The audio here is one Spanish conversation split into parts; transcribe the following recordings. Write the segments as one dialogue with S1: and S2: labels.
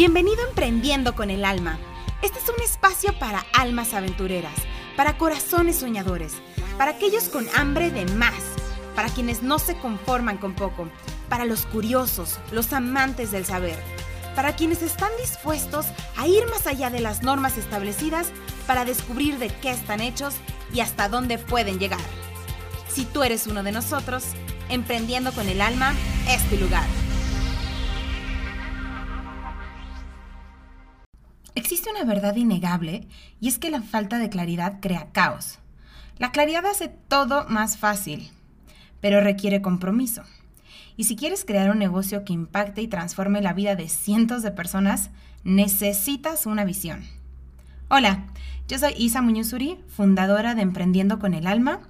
S1: Bienvenido a Emprendiendo con el Alma. Este es un espacio para almas aventureras, para corazones soñadores, para aquellos con hambre de más, para quienes no se conforman con poco, para los curiosos, los amantes del saber, para quienes están dispuestos a ir más allá de las normas establecidas para descubrir de qué están hechos y hasta dónde pueden llegar. Si tú eres uno de nosotros, Emprendiendo con el Alma es tu lugar. Existe una verdad innegable y es que la falta de claridad crea caos. La claridad hace todo más fácil, pero requiere compromiso. Y si quieres crear un negocio que impacte y transforme la vida de cientos de personas, necesitas una visión. Hola, yo soy Isa Muñozuri, fundadora de Emprendiendo con el Alma,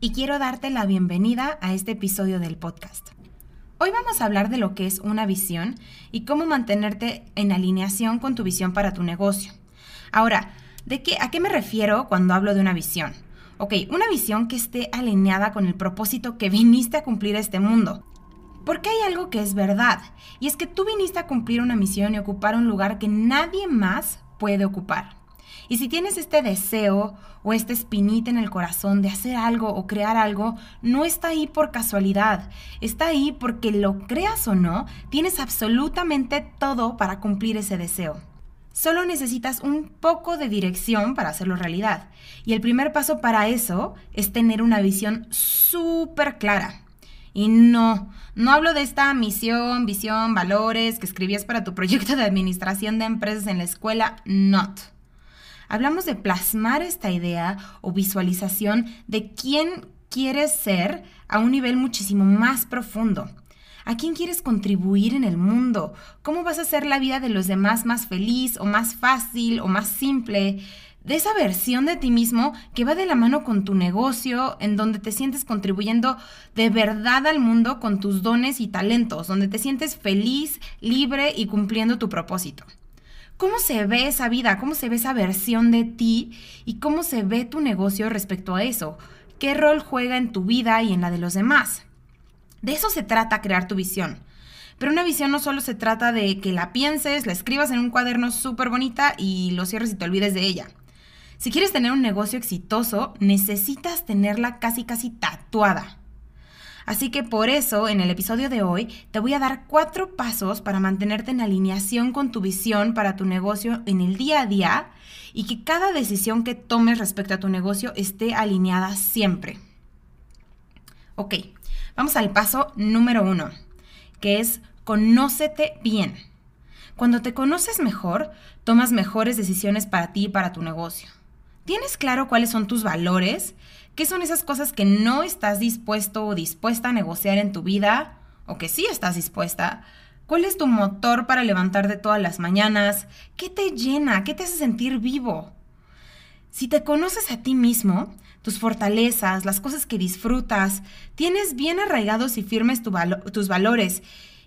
S1: y quiero darte la bienvenida a este episodio del podcast. Hoy vamos a hablar de lo que es una visión y cómo mantenerte en alineación con tu visión para tu negocio. Ahora, ¿de qué, ¿a qué me refiero cuando hablo de una visión? Ok, una visión que esté alineada con el propósito que viniste a cumplir a este mundo. Porque hay algo que es verdad, y es que tú viniste a cumplir una misión y ocupar un lugar que nadie más puede ocupar. Y si tienes este deseo o esta espinita en el corazón de hacer algo o crear algo, no está ahí por casualidad, está ahí porque lo creas o no, tienes absolutamente todo para cumplir ese deseo. Solo necesitas un poco de dirección para hacerlo realidad. Y el primer paso para eso es tener una visión súper clara. Y no, no hablo de esta misión, visión, valores que escribías para tu proyecto de administración de empresas en la escuela, not. Hablamos de plasmar esta idea o visualización de quién quieres ser a un nivel muchísimo más profundo. ¿A quién quieres contribuir en el mundo? ¿Cómo vas a hacer la vida de los demás más feliz o más fácil o más simple? De esa versión de ti mismo que va de la mano con tu negocio, en donde te sientes contribuyendo de verdad al mundo con tus dones y talentos, donde te sientes feliz, libre y cumpliendo tu propósito. ¿Cómo se ve esa vida? ¿Cómo se ve esa versión de ti? ¿Y cómo se ve tu negocio respecto a eso? ¿Qué rol juega en tu vida y en la de los demás? De eso se trata crear tu visión. Pero una visión no solo se trata de que la pienses, la escribas en un cuaderno súper bonita y lo cierres y te olvides de ella. Si quieres tener un negocio exitoso, necesitas tenerla casi casi tatuada. Así que por eso, en el episodio de hoy, te voy a dar cuatro pasos para mantenerte en alineación con tu visión para tu negocio en el día a día y que cada decisión que tomes respecto a tu negocio esté alineada siempre. Ok, vamos al paso número uno, que es conócete bien. Cuando te conoces mejor, tomas mejores decisiones para ti y para tu negocio. ¿Tienes claro cuáles son tus valores? ¿Qué son esas cosas que no estás dispuesto o dispuesta a negociar en tu vida? ¿O que sí estás dispuesta? ¿Cuál es tu motor para levantarte todas las mañanas? ¿Qué te llena? ¿Qué te hace sentir vivo? Si te conoces a ti mismo, tus fortalezas, las cosas que disfrutas, tienes bien arraigados y firmes tus valores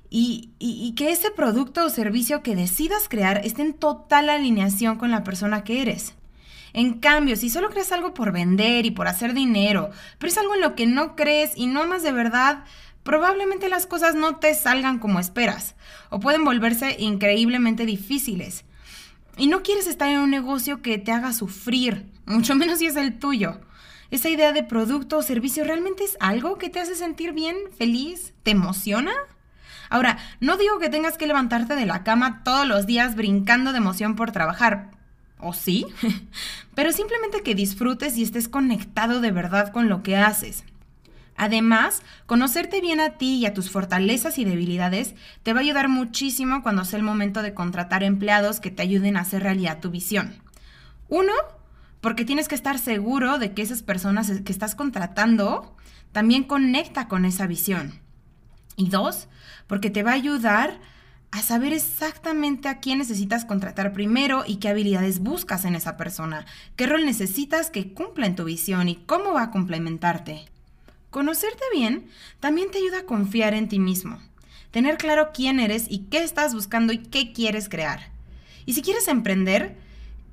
S1: y, y, que ese producto o servicio que decidas crear esté en total alineación con la persona que eres. En cambio, si solo crees algo por vender y por hacer dinero, pero es algo en lo que no crees y no amas de verdad, probablemente las cosas no te salgan como esperas o pueden volverse increíblemente difíciles. Y no quieres estar en un negocio que te haga sufrir, mucho menos si es el tuyo. ¿Esa idea de producto o servicio realmente es algo que te hace sentir bien, feliz? ¿Te emociona? Ahora, no digo que tengas que levantarte de la cama todos los días brincando de emoción por trabajar, o sí, pero simplemente que disfrutes y estés conectado de verdad con lo que haces. Además, conocerte bien a ti y a tus fortalezas y debilidades te va a ayudar muchísimo cuando sea el momento de contratar empleados que te ayuden a hacer realidad tu visión. Uno, porque tienes que estar seguro de que esas personas que estás contratando también conecta con esa visión. Y dos, porque te va a ayudar a saber exactamente a quién necesitas contratar primero y qué habilidades buscas en esa persona, qué rol necesitas que cumpla en tu visión y cómo va a complementarte. Conocerte bien también te ayuda a confiar en ti mismo, tener claro quién eres y qué estás buscando y qué quieres crear. Y si quieres emprender,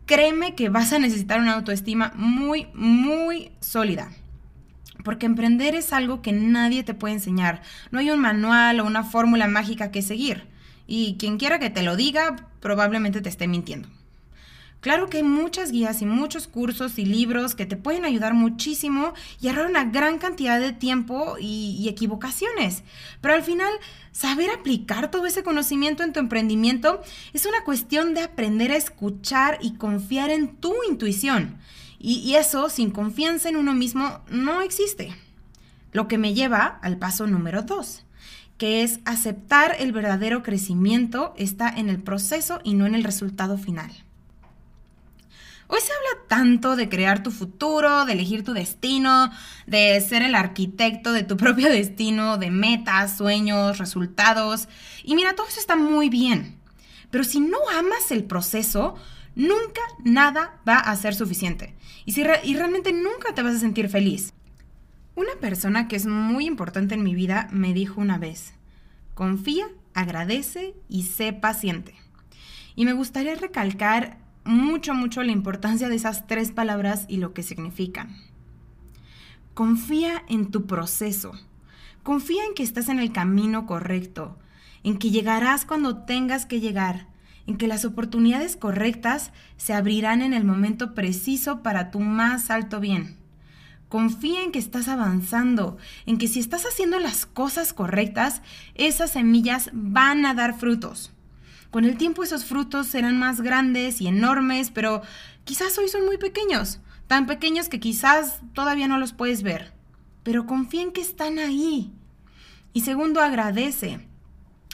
S1: créeme que vas a necesitar una autoestima muy, muy sólida. Porque emprender es algo que nadie te puede enseñar. No hay un manual o una fórmula mágica que seguir. Y quien quiera que te lo diga probablemente te esté mintiendo. Claro que hay muchas guías y muchos cursos y libros que te pueden ayudar muchísimo y ahorrar una gran cantidad de tiempo y, equivocaciones. Pero al final, saber aplicar todo ese conocimiento en tu emprendimiento es una cuestión de aprender a escuchar y confiar en tu intuición. Y eso, sin confianza en uno mismo, no existe. Lo que me lleva al paso número dos que es aceptar el verdadero crecimiento está en el proceso y no en el resultado final. Hoy se habla tanto de crear tu futuro, de elegir tu destino, de ser el arquitecto de tu propio destino, de metas, sueñños, resultados. Y mira, todo eso está muy bien. Pero si no amas el proceso, nunca nada va a ser suficiente. Y, y realmente nunca te vas a sentir feliz. Una persona que es muy importante en mi vida me dijo una vez, confía, agradece y sé paciente. Y me gustaría recalcar mucho, mucho la importancia de esas tres palabras y lo que significan. Confía en tu proceso. Confía en que estás en el camino correcto, en que llegarás cuando tengas que llegar, en que las oportunidades correctas se abrirán en el momento preciso para tu más alto bien. Confía en que estás avanzando, en que si estás haciendo las cosas correctas, esas semillas van a dar frutos. Con el tiempo esos frutos serán más grandes y enormes, pero quizás hoy son muy pequeños, tan pequeños que quizás todavía no los puedes ver. Pero confía en que están ahí. Y segundo, agradece.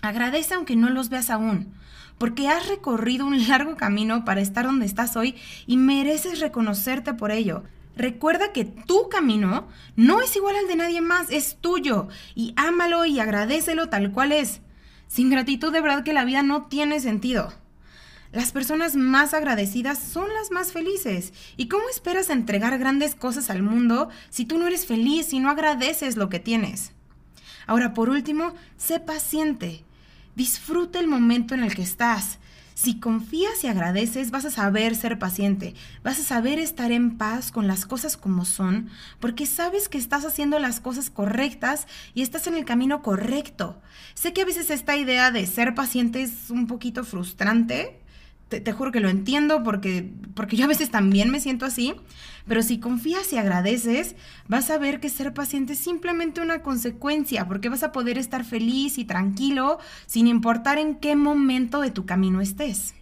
S1: Agradece aunque no los veas aún, porque has recorrido un largo camino para estar donde estás hoy y mereces reconocerte por ello. Recuerda que tu camino no es igual al de nadie más, es tuyo y ámalo y agradecelo tal cual es. Sin gratitud de verdad que la vida no tiene sentido. Las personas más agradecidas son las más felices. ¿Y cómo esperas entregar grandes cosas al mundo si tú no eres feliz y no agradeces lo que tienes? Ahora, por último, sé paciente. Disfruta el momento en el que estás. Si confías y agradeces, vas a saber ser paciente, vas a saber estar en paz con las cosas como son, porque sabes que estás haciendo las cosas correctas y estás en el camino correcto. Sé que a veces esta idea de ser paciente es un poquito frustrante, te, juro que lo entiendo porque, porque yo a veces también me siento así, pero si confías y agradeces, vas a ver que ser paciente es simplemente una consecuencia, porque vas a poder estar feliz y tranquilo sin importar en qué momento de tu camino estés.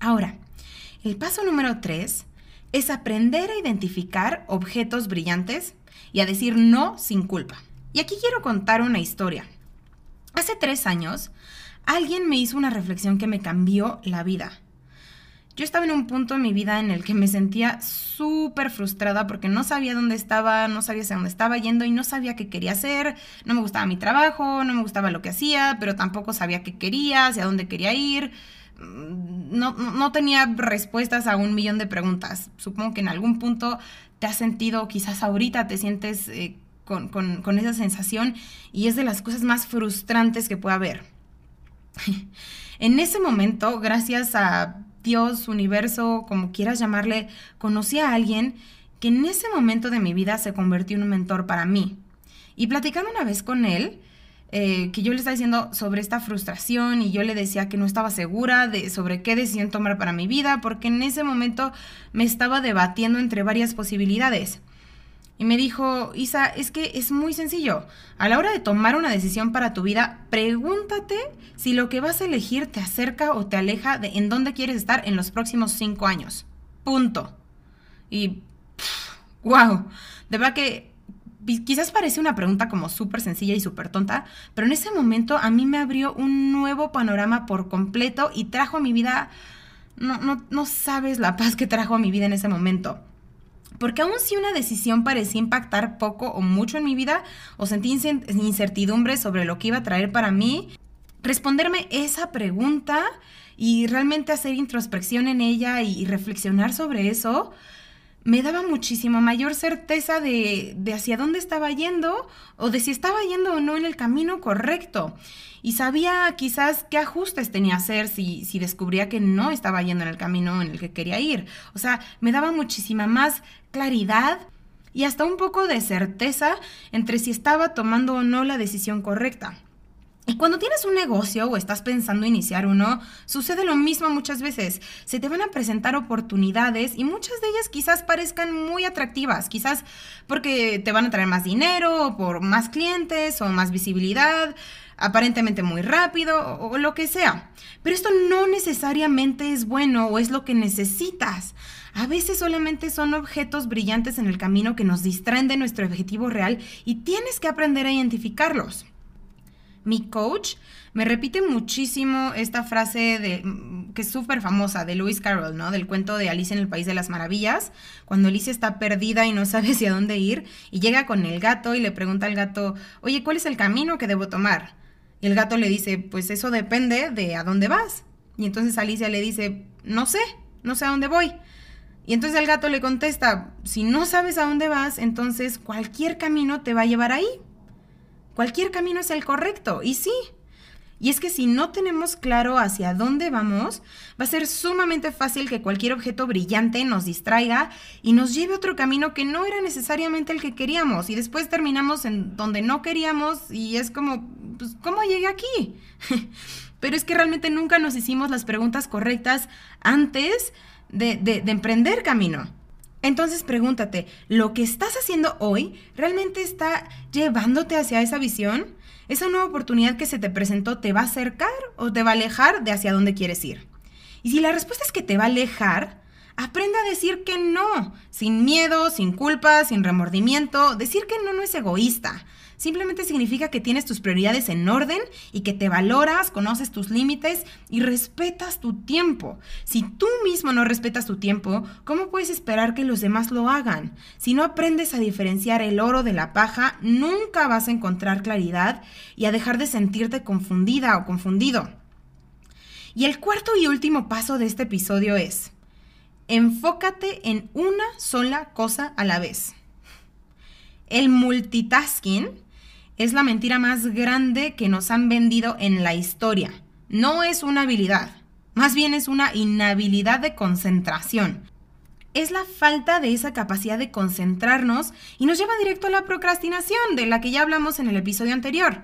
S1: Ahora, el paso número tres es aprender a identificar objetos brillantes y a decir no sin culpa. Y aquí quiero contar una historia. Hace tres años, alguien me hizo una reflexión que me cambió la vida. Yo estaba en un punto en mi vida en el que me sentía súper frustrada porque no sabía dónde estaba, no sabía hacia dónde estaba yendo y no sabía qué quería hacer, no me gustaba mi trabajo, no me gustaba lo que hacía, pero tampoco sabía qué quería, hacia dónde quería ir. Mm, no, no tenía respuestas a un millón de preguntas. Supongo que en algún punto te has sentido, quizás ahorita te sientes eh, con, con esa sensación y es de las cosas más frustrantes que puede haber. En ese momento, gracias a Dios, universo, como quieras llamarle, conocí a alguien que en ese momento de mi vida se convirtió en un mentor para mí. Y platicando una vez con él, eh, que yo le estaba diciendo sobre esta frustración y yo le decía que no estaba segura de sobre qué decisión tomar para mi vida, porque en ese momento me estaba debatiendo entre varias posibilidades. Y me dijo, Isa, es que es muy sencillo. A la hora de tomar una decisión para tu vida, pregúntate si lo que vas a elegir te acerca o te aleja de en dónde quieres estar en los próximos cinco años. Punto. Y, wow, de verdad que quizás parece una pregunta como súper sencilla y súper tonta, pero en ese momento a mí me abrió un nuevo panorama por completo y trajo a mi vida, no, no, no sabes la paz que trajo a mi vida en ese momento. Porque aun si una decisión parecía impactar poco o mucho en mi vida, o sentí incertidumbre sobre lo que iba a traer para mí, responderme esa pregunta y realmente hacer introspección en ella y reflexionar sobre eso, me daba muchísimo mayor certeza de, de, hacia dónde estaba yendo o de si estaba yendo o no en el camino correcto. Y sabía quizás qué ajustes tenía que hacer si, si descubría que no estaba yendo en el camino en el que quería ir. O sea, me daba muchísima más claridad y hasta un poco de certeza entre si estaba tomando o no la decisión correcta. Y cuando tienes un negocio o estás pensando iniciar uno, sucede lo mismo muchas veces. Se te van a presentar oportunidades y muchas de ellas quizás parezcan muy atractivas, quizás porque te van a traer más dinero, o por más clientes o más visibilidad, aparentemente muy rápido o, o lo que sea. Pero esto no necesariamente es bueno o es lo que necesitas. A veces solamente son objetos brillantes en el camino que nos distraen de nuestro objetivo real y tienes que aprender a identificarlos. Mi coach me repite muchísimo esta frase de, mm, que es súper famosa de Lewis Carroll, ¿no? Del cuento de Alicia en el País de las Maravillas, cuando Alicia está perdida y no sabe hacia dónde ir y llega con el gato y le pregunta al gato, oye, ¿cuál es el camino que debo tomar? Y el gato le dice, pues eso depende de a dónde vas. Y entonces Alicia le dice, no sé, no sé a dónde voy. Y entonces el gato le contesta, si no sabes a dónde vas, entonces cualquier camino te va a llevar ahí. Cualquier camino es el correcto. Y sí. Y es que si no tenemos claro hacia dónde vamos, va a ser sumamente fácil que cualquier objeto brillante nos distraiga y nos lleve a otro camino que no era necesariamente el que queríamos. Y después terminamos en donde no queríamos y es como, pues, ¿cómo llegué aquí? Pero es que realmente nunca nos hicimos las preguntas correctas antes de, de, de emprender camino. Entonces pregúntate, ¿lo que estás haciendo hoy realmente está llevándote hacia esa visión? ¿Esa nueva oportunidad que se te presentó te va a acercar o te va a alejar de hacia dónde quieres ir? Y si la respuesta es que te va a alejar, aprende a decir que no, sin miedo, sin culpa, sin remordimiento. Decir que no no es egoísta. Simplemente significa que tienes tus prioridades en orden y que te valoras, conoces tus límites y respetas tu tiempo. Si tú mismo no respetas tu tiempo, ¿cómo puedes esperar que los demás lo hagan? Si no aprendes a diferenciar el oro de la paja, nunca vas a encontrar claridad y a dejar de sentirte confundida o confundido. Y el cuarto y último paso de este episodio es, enfócate en una sola cosa a la vez. El multitasking es la mentira más grande que nos han vendido en la historia. No es una habilidad, más bien es una inhabilidad de concentración. Es la falta de esa capacidad de concentrarnos y nos lleva directo a la procrastinación, de la que ya hablamos en el episodio anterior.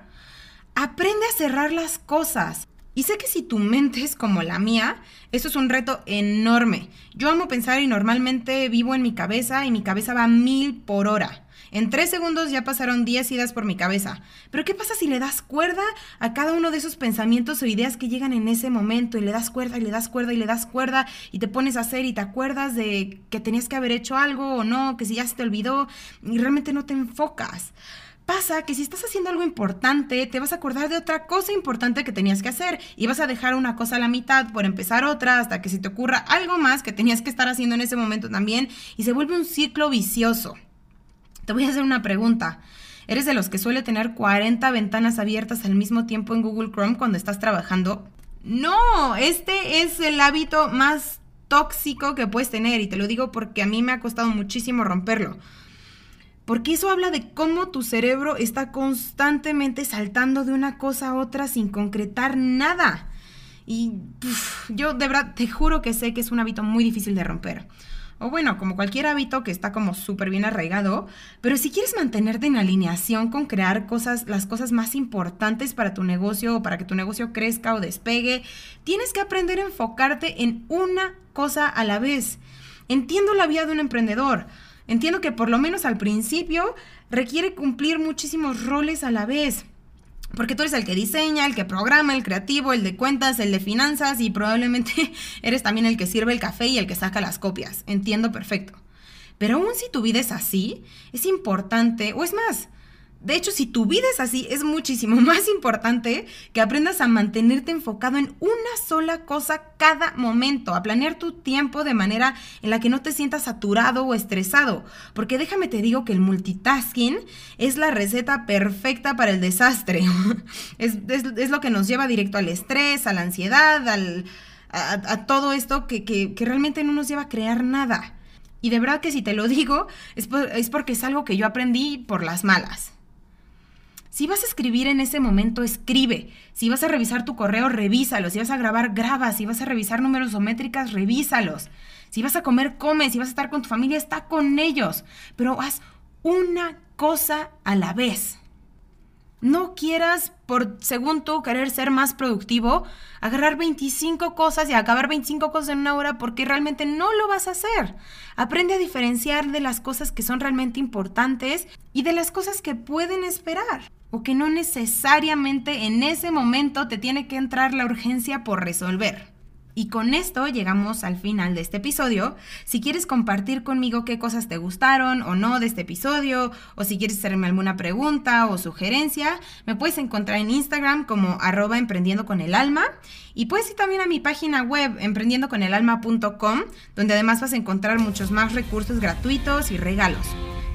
S1: Aprende a cerrar las cosas. Y sé que si tu mente es como la mía, eso es un reto enorme. Yo amo pensar y normalmente vivo en mi cabeza y mi cabeza va mil por hora. En tres segundos ya pasaron diez ideas por mi cabeza. Pero ¿qué pasa si le das cuerda a cada uno de esos pensamientos o ideas que llegan en ese momento y le das cuerda y le das cuerda y le das cuerda y te pones a hacer y te acuerdas de que tenías que haber hecho algo o no, que si ya se te olvidó y realmente no te enfocas? Pasa que si estás haciendo algo importante, te vas a acordar de otra cosa importante que tenías que hacer y vas a dejar una cosa a la mitad por empezar otra hasta que se te ocurra algo más que tenías que estar haciendo en ese momento también y se vuelve un ciclo vicioso. Te voy a hacer una pregunta. ¿Eres de los que suele tener 40 ventanas abiertas al mismo tiempo en Google Chrome cuando estás trabajando? No, este es el hábito más tóxico que puedes tener y te lo digo porque a mí me ha costado muchísimo romperlo. Porque eso habla de cómo tu cerebro está constantemente saltando de una cosa a otra sin concretar nada. Y yo de verdad te juro que sé que es un hábito muy difícil de romper o bueno, como cualquier hábito que está como súper bien arraigado, pero si quieres mantenerte en alineación con crear cosas, las cosas más importantes para tu negocio o para que tu negocio crezca o despegue, tienes que aprender a enfocarte en una cosa a la vez. Entiendo la vida de un emprendedor. Entiendo que por lo menos al principio requiere cumplir muchísimos roles a la vez. Porque tú eres el que diseña, el que programa, el creativo, el de cuentas, el de finanzas y probablemente eres también el que sirve el café y el que saca las copias. Entiendo perfecto. Pero aún si tu vida es así, es importante, o es más, de hecho, si tu vida es así, es muchísimo más importante que aprendas a mantenerte enfocado en una sola cosa cada momento, a planear tu tiempo de manera en la que no te sientas saturado o estresado. Porque déjame te digo que el multitasking es la receta perfecta para el desastre. es, lo que nos lleva directo al estrés, a la ansiedad, al, a, todo esto que, que, realmente no nos lleva a crear nada. Y de verdad que si te lo digo, es, es porque es algo que yo aprendí por las malas. Si vas a escribir en ese momento, escribe. Si vas a revisar tu correo, revísalo. Si vas a grabar, graba. Si vas a revisar números o métricas, revísalos. Si vas a comer, come. Si vas a estar con tu familia, está con ellos. Pero haz una cosa a la vez. No quieras, por según tú, querer ser más productivo, agarrar 25 cosas y acabar 25 cosas en una hora porque realmente no lo vas a hacer. Aprende a diferenciar de las cosas que son realmente importantes y de las cosas que pueden esperar o que no necesariamente en ese momento te tiene que entrar la urgencia por resolver. Y con esto llegamos al final de este episodio. Si quieres compartir conmigo qué cosas te gustaron o no de este episodio, o si quieres hacerme alguna pregunta o sugerencia, me puedes encontrar en Instagram como arroba emprendiendo con el alma. Y puedes ir también a mi página web emprendiendoconelalma.com, donde además vas a encontrar muchos más recursos gratuitos y regalos.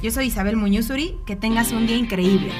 S1: Yo soy Isabel Muñuzuri, que tengas un día increíble.